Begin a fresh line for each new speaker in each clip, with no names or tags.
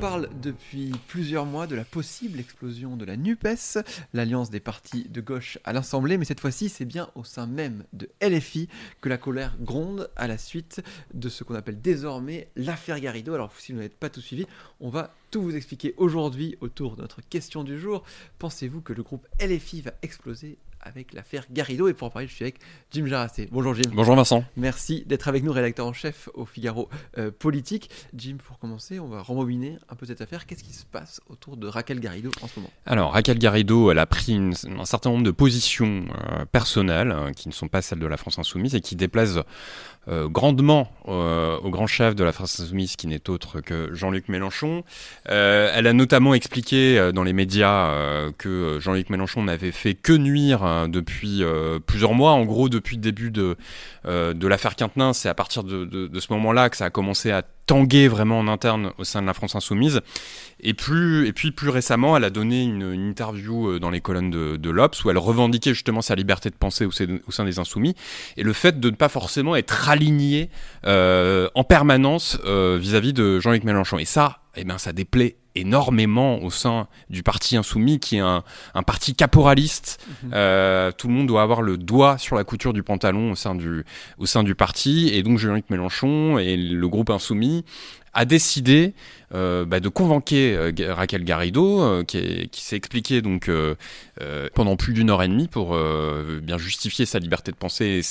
On parle depuis plusieurs mois de la possible explosion de la NUPES, l'alliance des partis de gauche à l'Assemblée, mais cette fois-ci c'est bien au sein même de LFI que la colère gronde à la suite de ce qu'on appelle désormais l'affaire Garrido. Alors si vous n'avez pas tout suivi, on va tout vous expliquer aujourd'hui autour de notre question du jour. Pensez-vous que le groupe LFI va exploser avec l'affaire Garrido. Et pour en parler, je suis avec Jim Jarassé. Bonjour Jim.
Bonjour Vincent.
Merci d'être avec nous, rédacteur en chef au Figaro euh, Politique. Jim, pour commencer, on va rembobiner un peu cette affaire. Qu'est-ce qui se passe autour de Raquel Garrido en ce moment?
Alors, Raquel Garrido, elle a pris une, un certain nombre de positions euh, personnelles euh, qui ne sont pas celles de la France Insoumise et qui déplaisent grandement au grand chef de la France Insoumise, qui n'est autre que Jean-Luc Mélenchon. Elle a notamment expliqué dans les médias que Jean-Luc Mélenchon n'avait fait que nuire hein, depuis plusieurs mois. En gros, depuis le début de, de l'affaire Quintenin, c'est à partir de ce moment-là que ça a commencé à tanguer vraiment en interne au sein de la France Insoumise. Et, plus, et puis plus récemment, elle a donné une, une interview dans les colonnes de, de l'Obs où elle revendiquait justement sa liberté de penser au, au, sein des Insoumis et le fait de ne pas forcément être aligné euh, en permanence vis-à-vis -vis de Jean-Luc Mélenchon. Et ça, eh ben, ça déplaît énormément au sein du parti insoumis, qui est un, un parti caporaliste. Mmh. Euh, tout le monde doit avoir le doigt sur la couture du pantalon au sein du, au sein du parti. Et donc Jean-Luc Mélenchon et le groupe insoumis a décidé euh, bah, de convoquer euh, Raquel Garrido, euh, qui, s'est expliqué pendant plus d'une heure et demie pour bien justifier sa liberté de penser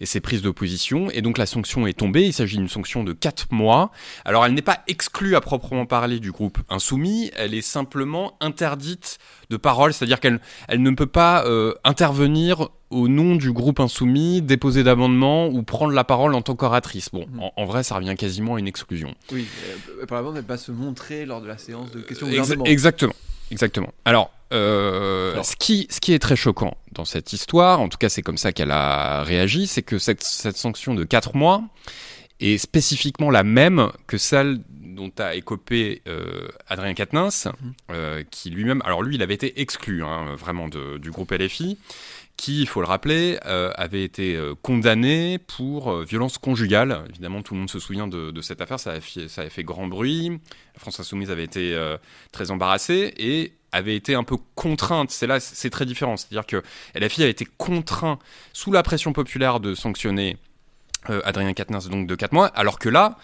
et ses, prises d'opposition. Et donc la sanction est tombée. Il s'agit d'une sanction de 4 mois. Alors elle n'est pas exclue à proprement parler du groupe insoumis. Elle est simplement interdite de parole, c'est-à-dire qu'elle elle ne peut pas intervenir au nom du groupe insoumis, déposer d'amendements ou prendre la parole en tant qu'oratrice. Bon, en, en, vrai, ça revient quasiment à une exclusion.
Oui, euh, par exemple, elle va se montrer lors de la séance de questions
Ex Exactement, exactement. Alors, euh, Alors. Ce, qui, ce qui est très choquant dans cette histoire, en tout cas c'est comme ça qu'elle a réagi, c'est que cette, cette sanction de 4 mois est spécifiquement la même que celle dont a écopé euh, Adrien Quatennens, mmh. euh, qui lui-même, alors lui, il avait été exclu hein, vraiment de, du groupe LFI, qui, il faut le rappeler, euh, avait été euh, condamné pour euh, violence conjugale. Évidemment, tout le monde se souvient de, de cette affaire, ça a, fait, ça a, fait, grand bruit. La France Insoumise avait été euh, très embarrassée et avait été un peu contrainte. C'est là, c'est très différent. C'est-à-dire que LFI avait été contraint, sous la pression populaire, de sanctionner Adrien Quatennens donc de 4 mois, alors que là,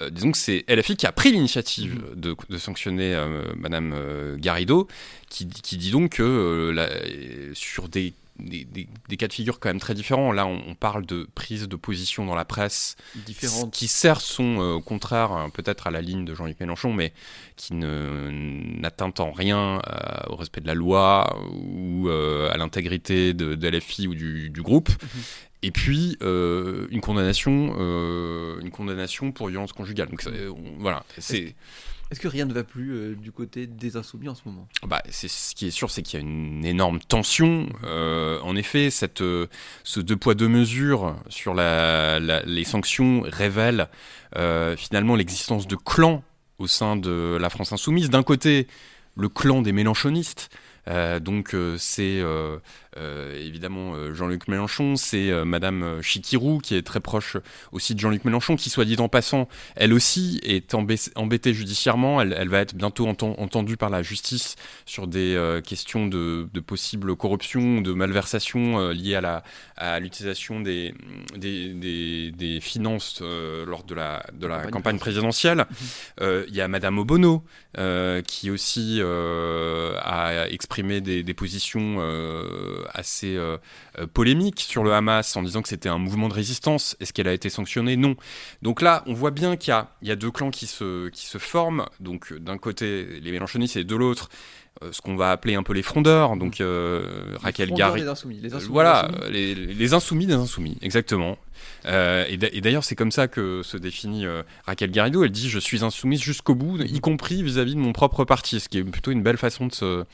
euh, disons que c'est LFI qui a pris l'initiative mmh. de, de, sanctionner euh, Madame euh, Garrido, qui, qui, dit donc que la, sur des des, des, des, cas de figure quand même très différents. Là, on, on parle de prise de position dans la presse
Différentes.
qui certes sont euh, contraires euh, peut-être à la ligne de Jean-Luc Mélenchon, mais qui n'atteint en rien euh, au respect de la loi ou à l'intégrité de, de, LFI ou du, du groupe. -hmm. Et puis euh, une condamnation, euh, une condamnation pour violence conjugale. Donc on, voilà, c'est.
Est-ce que rien ne va plus euh, du côté des insoumis en ce moment?
Bah, c'est Ce qui est sûr, c'est qu'il y a une énorme tension. Euh, en effet, euh, ce deux poids deux mesures sur les sanctions révèle finalement l'existence de clans au sein de la France insoumise. D'un côté, le clan des mélanchonistes, euh, donc euh, c'est euh, évidemment Jean-Luc Mélenchon, c'est Madame Chikirou qui est très proche aussi de Jean-Luc Mélenchon, qui soit dit en passant, elle aussi est embêtée judiciairement. Elle, elle va être bientôt ent entendue par la justice sur des questions de, de, possible corruption, de malversation liées à la à l'utilisation des des, des, des, finances lors de la de la campagne, campagne présidentielle. Il y a Madame Obono qui aussi a exprimé exprimé des, des positions euh, assez euh, polémiques sur le Hamas en disant que c'était un mouvement de résistance. Est-ce qu'elle a été sanctionnée? Non. Donc là, on voit bien qu'il y, y, a deux clans qui se, qui se forment. Donc d'un côté, les Mélenchonistes et de l'autre, euh, ce qu'on va appeler un peu les frondeurs, donc euh, Raquel Garry.
Les insoumis, les insoumis,
voilà, les, insoumis. Les, les, insoumis des insoumis, exactement. Euh, et d'ailleurs, c'est comme ça que se définit euh, Raquel Garrido. Elle dit Je suis insoumise jusqu'au bout, y compris vis-à-vis -vis de mon propre parti, ce qui est plutôt une belle façon de se,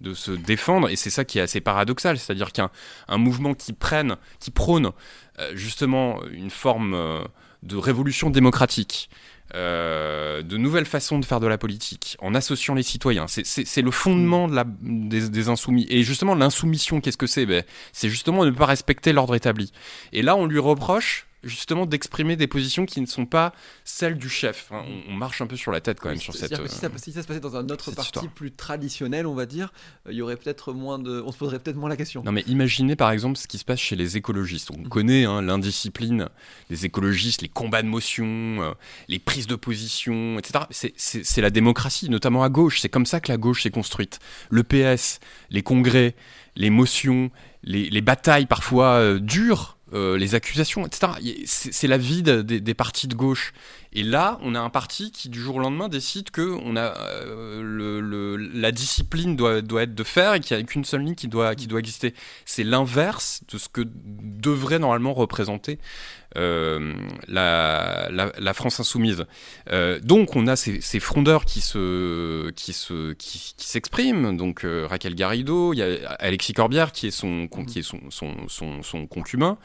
de se défendre et c'est ça qui est assez paradoxal c'est-à-dire qu'un un mouvement qui prenne qui prône euh, justement une forme euh, de révolution démocratique, euh, de nouvelles façons de faire de la politique, en associant les citoyens. C'est le fondement des, insoumis. Et justement, l'insoumission, qu'est-ce que c'est? Ben, C'est justement ne pas respecter l'ordre établi. Et là, on lui reproche justement d'exprimer des positions qui ne sont pas celles du chef. Hein, on, marche un peu sur la tête quand même sur cette.
Que si, ça, si, ça, se passait dans un autre parti plus traditionnel, on va dire, euh, il y aurait peut-être moins de, on se poserait peut-être moins la question.
Non mais imaginez par exemple ce qui se passe chez les écologistes. On mhm. connaît hein, l'indiscipline des écologistes, les combats de motion, euh, les prises de position, etc. C'est la démocratie, notamment à gauche. C'est comme ça que la gauche s'est construite. Le PS, les congrès, les motions, les, les batailles parfois euh, dures euh, les accusations, etc. C'est la vie des, partis de gauche. Et là, on a un parti qui, du jour au lendemain, décide que euh, la discipline doit, être de faire et qu'il n'y a qu'une seule ligne qui doit exister. C'est l'inverse de ce que devrait normalement représenter euh, la, la, France insoumise. Euh, donc on a ces, ces, frondeurs qui se qui se qui, qui s'expriment. Donc euh, Raquel Garrido, il y a Alexis Corbière qui est son qui est son son, son, son concubin,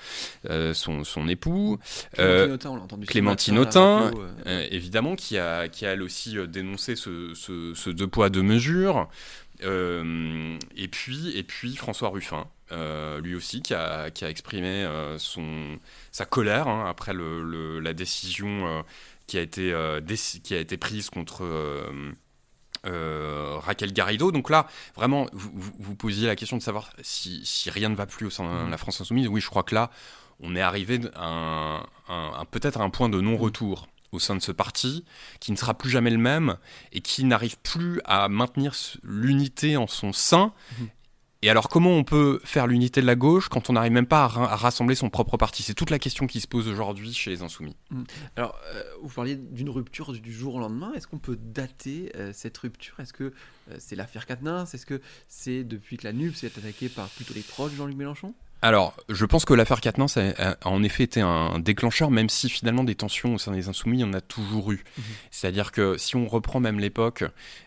son, son époux. Clémentine Autain, évidemment, qui a qui a elle aussi dénoncé ce, ce, ce deux poids deux mesures. et puis et puis François Ruffin. Euh, lui aussi, qui a, qui a exprimé euh, son, sa colère hein, après le, la décision euh, qui, a été, qui a été prise contre Raquel Garrido. Donc là, vraiment, vous, vous, posiez la question de savoir si, si, rien ne va plus au sein de la France insoumise. Oui, je crois que là, on est arrivé à un, peut-être à un point de non-retour au sein de ce parti, qui ne sera plus jamais le même et qui n'arrive plus à maintenir l'unité en son sein mmh. Et alors, comment on peut faire l'unité de la gauche quand on n'arrive même pas à, rassembler son propre parti? C'est toute la question qui se pose aujourd'hui chez les Insoumis.
Mmh. Alors, euh, vous parliez d'une rupture du jour au lendemain. Est-ce qu'on peut dater euh, cette rupture? Est-ce que euh, c'est l'affaire Quatennens Est-ce que c'est depuis que la NUP s'est attaquée par plutôt les proches de Jean-Luc Mélenchon?
Alors, je pense que l'affaire Quatennens a, en effet été un déclencheur, même si finalement des tensions au sein des Insoumis, il y en a toujours eu. Mhm. C'est-à-dire que si on reprend même l'époque,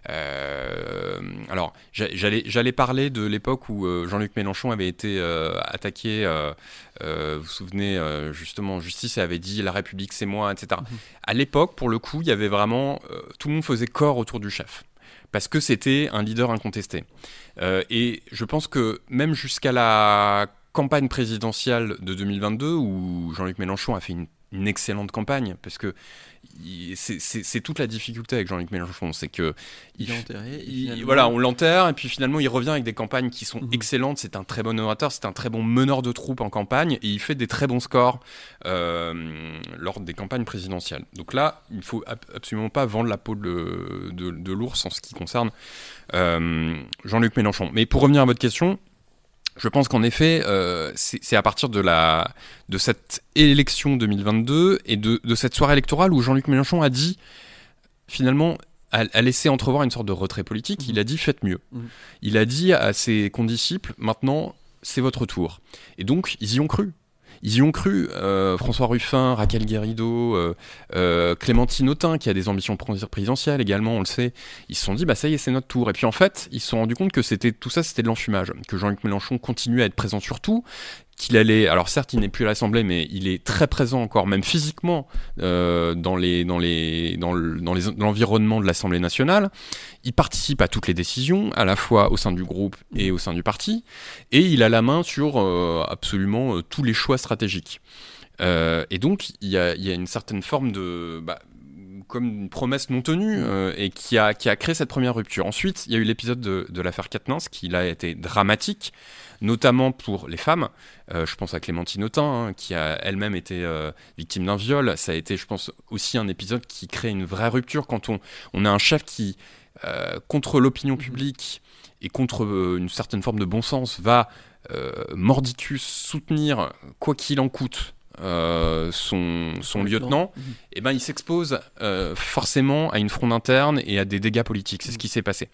euh, alors j'allais parler de l'époque où euh, Jean-Luc Mélenchon avait été euh, attaqué. vous vous souvenez justement, justice avait dit la République c'est moi, etc. Mhm. À l'époque, pour le coup, il y avait vraiment tout le monde faisait corps autour du chef parce que c'était un leader incontesté. et je pense que même jusqu'à la campagne présidentielle de 2022 où Jean-Luc Mélenchon a fait une, excellente campagne parce que c'est toute la difficulté avec Jean-Luc Mélenchon, c'est que
il, enterré,
voilà, on l'enterre et puis finalement il revient avec des campagnes qui sont mhm. excellentes. C'est un très bon orateur, c'est un très bon meneur de troupes en campagne et il fait des très bons scores euh, lors des campagnes présidentielles. Donc là, il faut absolument pas vendre la peau de, de, l'ours en ce qui concerne euh, Jean-Luc Mélenchon. Mais pour revenir à votre question, je pense qu'en effet, euh, c'est à partir de, la, de cette élection 2022 et de, de cette soirée électorale où Jean-Luc Mélenchon a dit, finalement, a, laissé entrevoir une sorte de retrait politique. Il a dit faites mieux. Mmh. Il a dit à ses condisciples maintenant, c'est votre tour. Et donc, ils y ont cru. Ils y ont cru. Euh, François Ruffin, Raquel Guérido, euh, euh, Clémentine Autain, qui a des ambitions présidentielles également, on le sait. Ils se sont dit, bah ça y est, c'est notre tour. Et puis en fait, ils se sont rendus compte que c'était tout ça, c'était de l'enfumage, que Jean-Luc Mélenchon continuait à être présent sur tout, qu'il allait. Alors certes, il n'est plus à l'Assemblée, mais il est très présent encore, même physiquement, euh, dans l'environnement de l'Assemblée nationale. Il participe à toutes les décisions, à la fois au sein du groupe et au sein du parti, et il a la main sur euh, absolument euh, tous les choix stratégiques. et donc, il y a, y a, une certaine forme de bah, comme une promesse non tenue et qui a, qui a créé cette première rupture. Ensuite, il y a eu l'épisode de, de l'affaire Katnins qui a été dramatique notamment pour les femmes. Euh, je pense à Clémentine Autain, hein, qui a elle-même été euh, victime d'un viol. Ça a été, je pense, aussi un épisode qui crée une vraie rupture quand on, on a un chef qui, euh, contre l'opinion publique et contre une certaine forme de bon sens, va mordicus soutenir, quoi qu'il en coûte, son, son lieutenant, et eh ben, il s'expose forcément à une fronde interne et à des dégâts politiques. C'est ce qui s'est passé.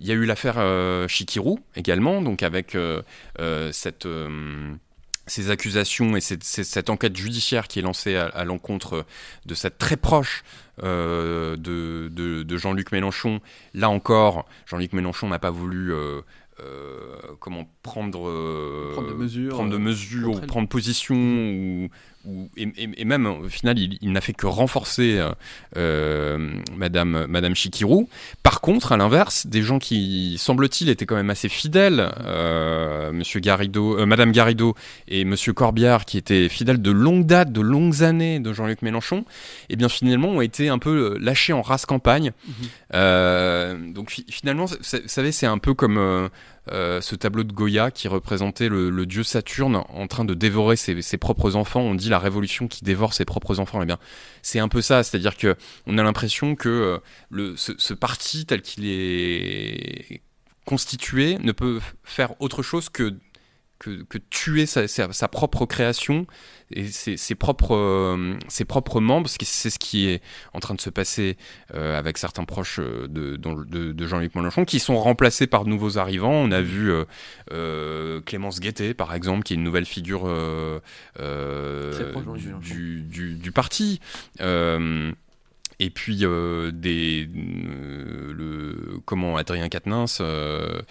Il y a eu l'affaire euh, Chikirou également, donc avec euh, euh, cette ces accusations et cette, cette, enquête judiciaire qui est lancée à, l'encontre de cette très proche de, de, Jean-Luc Mélenchon. Là encore, Jean-Luc Mélenchon n'a pas voulu comment prendre,
prendre de mesures,
prendre, de mesures, ou prendre position ou, et, même au final, il, n'a fait que renforcer Madame, Madame Chikirou. Par contre, à l'inverse, des gens qui, semble-t-il, étaient quand même assez fidèles, Monsieur Garrido, Madame Garrido et Monsieur Corbière, qui étaient fidèles de longue date, de longues années de Jean-Luc Mélenchon, et eh bien finalement ont été un peu lâchés en race campagne. Mhm. donc finalement, vous savez, c'est un peu comme euh, ce tableau de Goya qui représentait le, dieu Saturne en train de dévorer ses, propres enfants. On dit la révolution qui dévore ses propres enfants. Eh bien, c'est un peu ça. C'est-à-dire que on a l'impression que euh, ce, parti tel qu'il est constitué ne peut faire autre chose que que, tuer sa, propre création et ses, propres, euh, ses propres membres, parce que c'est ce qui est en train de se passer euh, avec certains proches euh, de, de, Jean-Luc Mélenchon, qui sont remplacés par de nouveaux arrivants. On a vu Clémence Guettet, par exemple, qui est une nouvelle figure du, du, du, parti et puis euh, des euh, le comment Adrien Quatennens euh,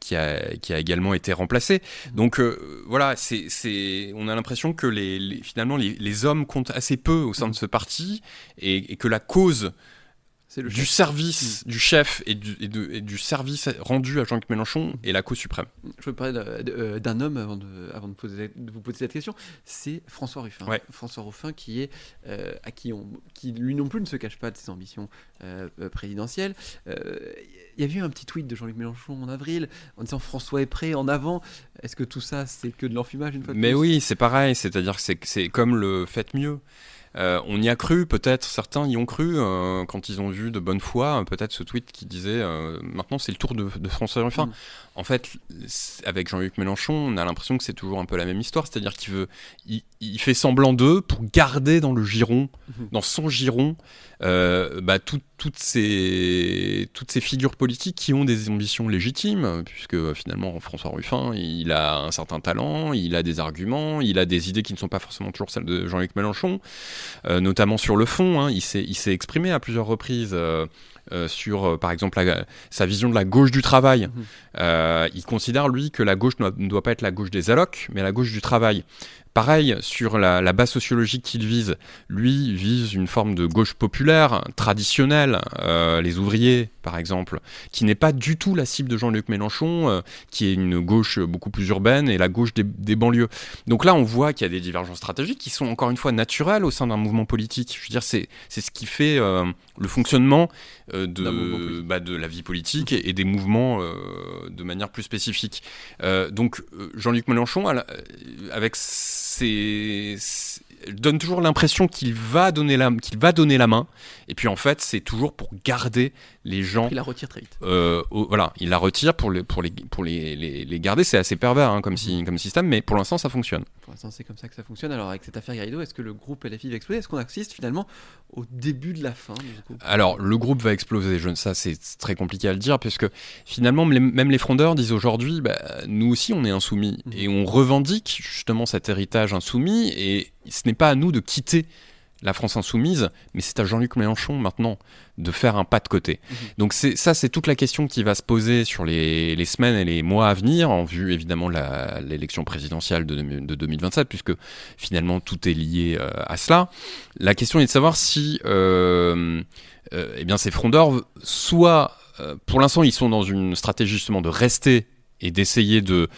qui a qui a également été remplacé. Donc voilà, c'est c'est on a l'impression que les, finalement les, les, hommes comptent assez peu au sein de ce parti et, et que la cause du service mm. du chef et du, et, du, service rendu à Jean-Luc Mélenchon est la cause suprême.
Je veux parler euh, d'un homme avant, de, avant de, poser, de, vous poser cette question. C'est François Ruffin. François Ruffin qui est euh, à qui on, qui lui non plus ne se cache pas de ses ambitions euh, présidentielles. Il y a eu un petit tweet de Jean-Luc Mélenchon en avril en disant François est prêt en avant. Est-ce que tout ça c'est que de l'enfumage une fois
Mais oui, c'est pareil. C'est-à-dire que c'est comme le faites mieux. Euh, on y a cru, peut-être certains y ont cru euh, quand ils ont vu de bonne foi peut-être ce tweet qui disait euh, maintenant c'est le tour de, François Ruffin. Mm. En fait, avec Jean-Luc Mélenchon, on a l'impression que c'est toujours un peu la même histoire, c'est-à-dire qu'il veut, il, fait semblant d'eux pour garder dans le giron, mm-hmm. dans son giron, bah, toutes ces toutes ces figures politiques qui ont des ambitions légitimes, puisque finalement François Ruffin, il a un certain talent, il a des arguments, il a des idées qui ne sont pas forcément toujours celles de Jean-Luc Mélenchon. Euh, notamment sur le fond. Hein, il s'est exprimé à plusieurs reprises. Euh, euh, sur, par exemple, sa vision de la gauche du travail. Mmh. il considère, lui, que la gauche ne doit pas être la gauche des allocs, mais la gauche du travail. Pareil, sur la, base sociologique qu'il vise, lui vise une forme de gauche populaire, traditionnelle, euh, les ouvriers par exemple, qui n'est pas du tout la cible de Jean-Luc Mélenchon, euh, qui est une gauche beaucoup plus urbaine et la gauche des, banlieues. Donc là, on voit qu'il y a des divergences stratégiques qui sont encore une fois naturelles au sein d'un mouvement politique. Je veux dire, c'est ce qui fait euh, le fonctionnement de, bah, de la vie politique et, des mouvements de manière plus spécifique. donc Jean-Luc Mélenchon, avec c'est donne toujours l'impression qu'il va donner la qu'il va donner la main. Et puis en fait c'est toujours pour garder les gens
il la retire très vite.
euh, voilà il la retire pour les pour les pour les, les, garder. C'est assez pervers hein, comme si, comme système mais pour l'instant ça fonctionne.
Pour l'instant c'est comme ça que ça fonctionne. Alors avec cette affaire Garrido est-ce que le groupe LFI va exploser? Est-ce qu'on assiste finalement au début de la fin
alors le groupe va exploser je, ça c'est très compliqué à le dire puisque finalement même les frondeurs disent aujourd'hui bah, nous aussi on est insoumis. Mmh. et on revendique justement cet héritage insoumis et ce n'est pas à nous de quitter la France insoumise, mais c'est à Jean-Luc Mélenchon maintenant de faire un pas de côté. Mhm. Donc ça, c'est toute la question qui va se poser sur les, semaines et les mois à venir, en vue évidemment de l'élection présidentielle de, 2027, puisque finalement tout est lié euh, à cela. La question est de savoir si euh, euh, eh bien ces frondeurs, soit pour l'instant ils sont dans une stratégie justement de rester et d'essayer de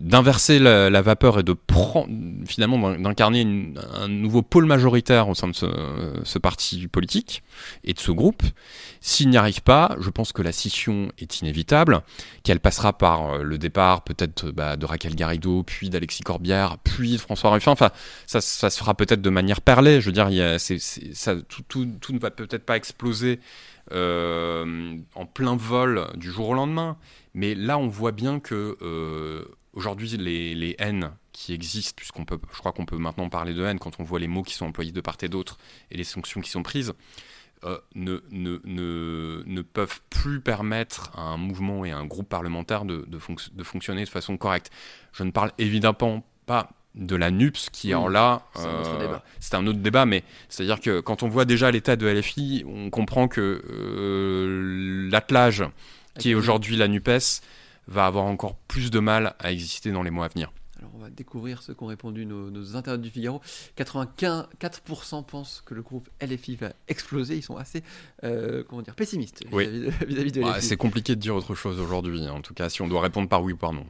d'inverser la, vapeur et de prendre finalement d'incarner un nouveau pôle majoritaire au sein de ce, parti politique et de ce groupe. S'il n'y arrive pas, je pense que la scission est inévitable, qu'elle passera par euh, le départ peut-être bah, de Raquel Garrido, puis d'Alexis Corbière, puis de François Ruffin. Enfin, ça, ça se fera peut-être de manière perlée. Je veux dire, ça, tout, tout, tout ne va peut-être pas exploser euh, en plein vol du jour au lendemain. Mais là, on voit bien que euh, aujourd'hui, les, haines qui existent, puisqu'on peut, je crois qu'on peut maintenant parler de haine quand on voit les mots qui sont employés de part et d'autre et les sanctions qui sont prises, euh, ne, peuvent plus permettre à un mouvement et à un groupe parlementaire de fonctionner de façon correcte. Je ne parle évidemment pas de la NUPS qui en là c'est un, autre débat mais c'est à dire que quand on voit déjà l'état de LFI on comprend que euh, l'attelage qui est aujourd'hui la NUPES va avoir encore plus de mal à exister dans les mois à venir
Alors on va découvrir ce qu'ont répondu nos, nos internautes du Figaro. 84% pensent que le groupe LFI va exploser. Ils sont assez euh, comment dire, pessimistes
Oui.
vis-à-vis de, vis-à-vis de LFI.
c'est compliqué de dire autre chose aujourd'hui. En tout cas, si on doit répondre par oui ou par non.